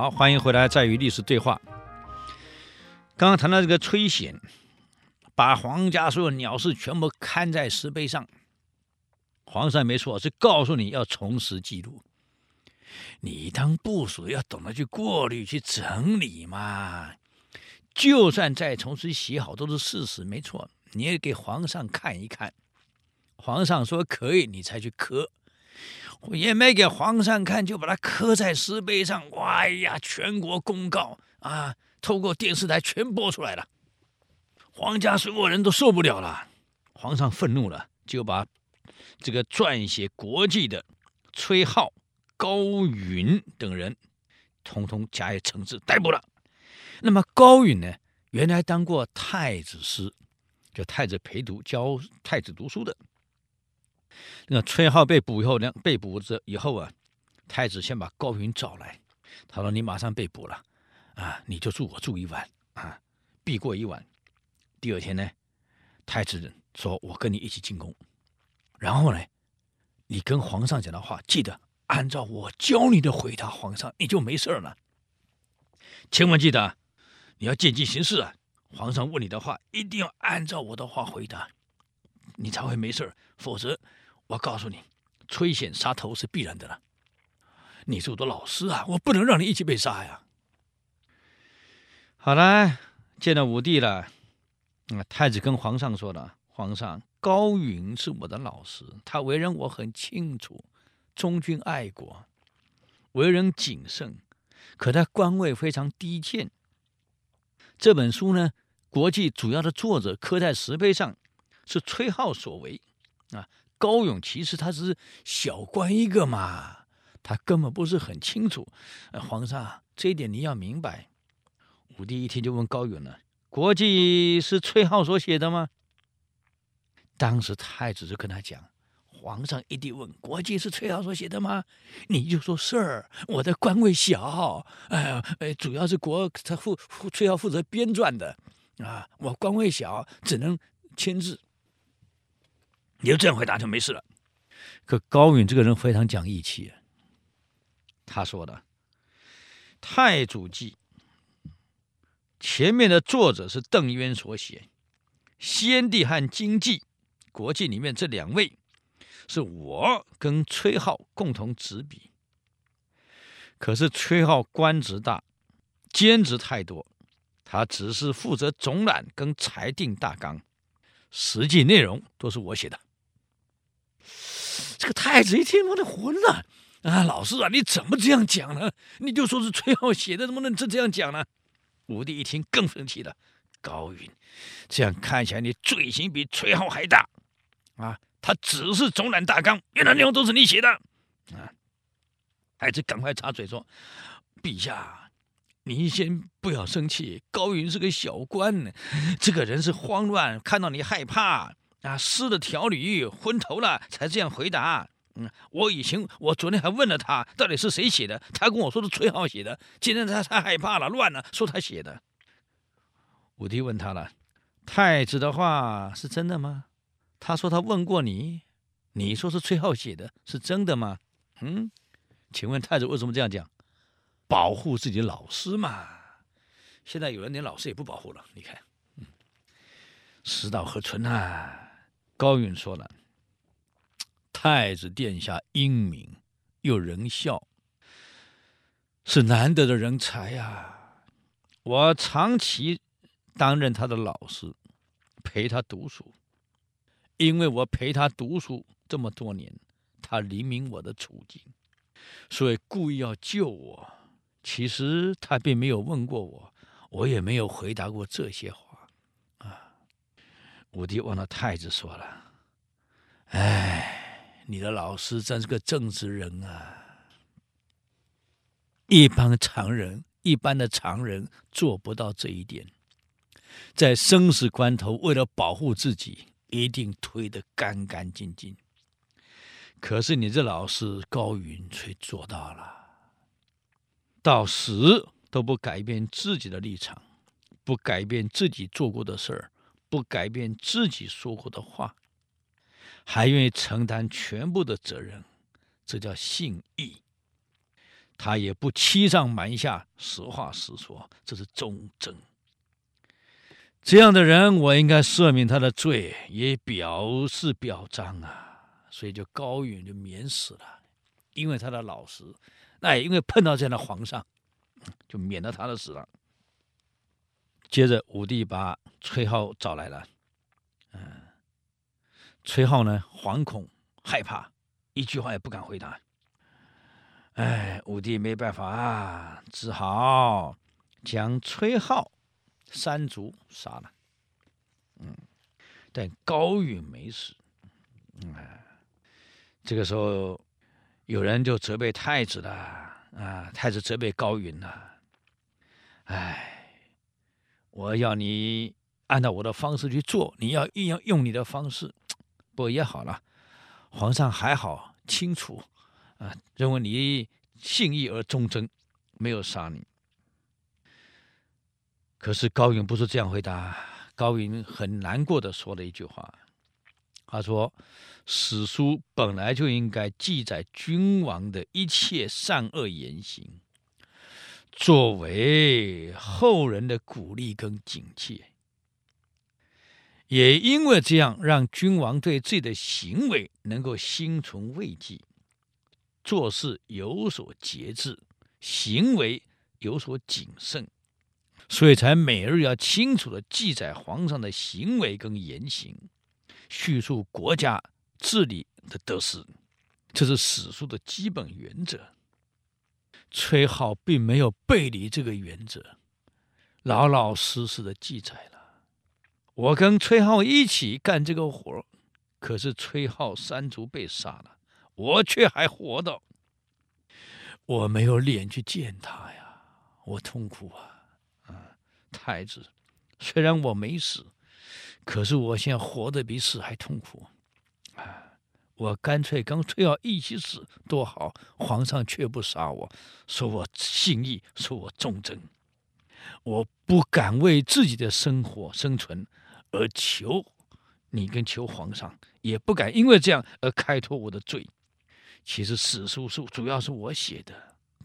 好，欢迎回来，再与历史对话。刚刚谈到这个崔显，把皇家所有鸟事全部刊在石碑上。皇上没错，是告诉你要重拾记录。你当部属要懂得去过滤、去整理嘛。就算再重新写好，都是事实，没错。你也给皇上看一看，皇上说可以，你才去刻。也没给皇上看，就把它刻在石碑上。哎呀，全国公告啊，透过电视台全播出来了。皇家所有人都受不了了，皇上愤怒了，就把这个撰写国记的崔浩、高允等人，统统加以惩治逮捕了。那么高允呢，原来当过太子师，就太子陪读教太子读书的。那个崔浩被捕以后呢，被捕这以后啊，太子先把高允找来，他说：“你马上被捕了，啊，你就住我住一晚啊，避过一晚。第二天呢，太子说我跟你一起进宫，然后呢，你跟皇上讲的话，记得按照我教你的回答皇上，你就没事了。千万记得，你要见机行事啊！皇上问你的话，一定要按照我的话回答，你才会没事儿，否则。”我告诉你，崔显杀头是必然的了。你是我的老师啊，我不能让你一起被杀呀。好了，见到武帝了。那太子跟皇上说了：“皇上，高允是我的老师，他为人我很清楚，忠君爱国，为人谨慎，可他官位非常低贱。这本书呢，国际主要的作者刻在石碑上，是崔浩所为啊。”高勇其实他是小官一个嘛，他根本不是很清楚。皇上这一点你要明白。武帝一听就问高勇了：“国记是崔浩所写的吗？”当时太子就跟他讲：“皇上一定问国记是崔浩所写的吗？你就说是，我的官位小，哎呀，哎，主要是国他负崔浩负责编撰的啊，我官位小，只能签字。”你就这样回答就没事了。可高允这个人非常讲义气，他说的《太祖记》前面的作者是邓渊所写，先帝和经济国记里面这两位是我跟崔浩共同执笔。可是崔浩官职大，兼职太多，他只是负责总览跟裁定大纲，实际内容都是我写的。这个太子一听，我的混了啊！老师啊，你怎么这样讲呢？你就说是崔浩写的，怎么能这这样讲呢？武帝一听更生气了。高允，这样看起来你罪行比崔浩还大啊！他只是总览大纲，原来内容都是你写的啊！太子赶快插嘴说：“陛下，您先不要生气。高允是个小官，这个人是慌乱，看到你害怕。”啊，失了条理，昏头了，才这样回答。嗯，我以前，我昨天还问了他，到底是谁写的？他跟我说是崔浩写的。今天他太害怕了，乱了，说他写的。武帝问他了：“太子的话是真的吗？”他说他问过你，你说是崔浩写的，是真的吗？嗯，请问太子为什么这样讲？保护自己的老师嘛。现在有人连老师也不保护了，你看，嗯，世道何存啊？高允说了：“太子殿下英明又仁孝，是难得的人才呀、我长期担任他的老师，陪他读书，因为我陪他读书这么多年，他理明我的处境，所以故意要救我。其实他并没有问过我，我也没有回答过这些话。”武帝望着太子说了：“哎，你的老师真是个正直人啊！一般常人，一般的常人做不到这一点，在生死关头，为了保护自己，一定推得干干净净。可是你这老师高云却做到了，到死都不改变自己的立场，不改变自己做过的事儿。”不改变自己说过的话，还愿意承担全部的责任，这叫信义。他也不欺上瞒下，实话实说，这是忠贞。这样的人，我应该赦免他的罪，也表示表彰啊。所以，就高允就免死了，因为他的老实。那也因为碰到这样的皇上，就免了他的死了。接着，武帝把崔浩找来了。嗯，崔浩呢，惶恐害怕，一句话也不敢回答。哎，武帝没办法啊，只好将崔浩三族杀了。嗯，但高允没死。嗯，这个时候有人就责备太子了啊，太子责备高允了。哎，我要你。按照我的方式去做，你要一样用你的方式，不也好了。皇上还好清楚，啊，认为你信义而忠贞，没有杀你。可是高允不是这样回答，高允很难过的说了一句话，他说：“史书本来就应该记载君王的一切善恶言行，作为后人的鼓励跟警戒。”也因为这样，让君王对自己的行为能够心存畏惧，做事有所节制，行为有所谨慎，所以才每日要清楚地记载皇上的行为跟言行，叙述国家治理的得失，这是史书的基本原则。崔浩并没有背离这个原则，老老实实的记载了。我跟崔浩一起干这个活，可是崔浩三族被杀了，我却还活着。我没有脸去见他呀，我痛苦啊！啊，太子，虽然我没死，可是我现在活得比死还痛苦。我干脆跟崔浩一起死多好，皇上却不杀我，说我信义，说我忠贞，我不敢为自己的生活生存。而求你跟求皇上，也不敢因为这样而开脱我的罪。其实史书书主要是我写的，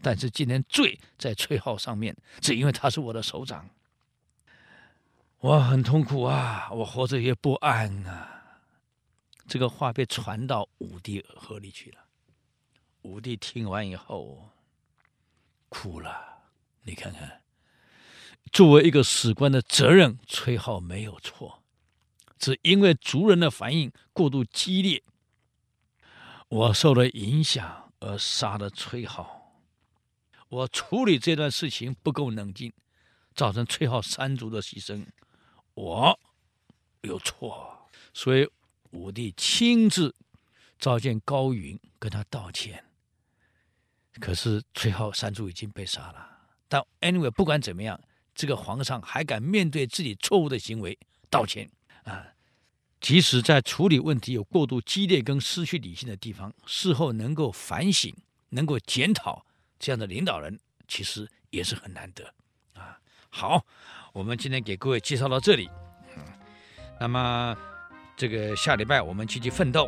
但是今天罪在崔浩上面，只因为他是我的首长。我很痛苦啊，我活着也不安啊。这个话被传到武帝耳朵里去了。武帝听完以后哭了。你看看。作为一个史官的责任，崔浩没有错，只因为族人的反应过度激烈，我受了影响而杀了崔浩。我处理这段事情不够冷静，造成崔浩三族的牺牲，我有错。所以武帝亲自召见高允，跟他道歉。可是崔浩三族已经被杀了。但 anyway，不管怎么样。这个皇上还敢面对自己错误的行为道歉啊？即使在处理问题有过度激烈跟失去理性的地方，事后能够反省、能够检讨，这样的领导人其实也是很难得啊。好，我们今天给各位介绍到这里，嗯，那么这个下礼拜我们积极奋斗。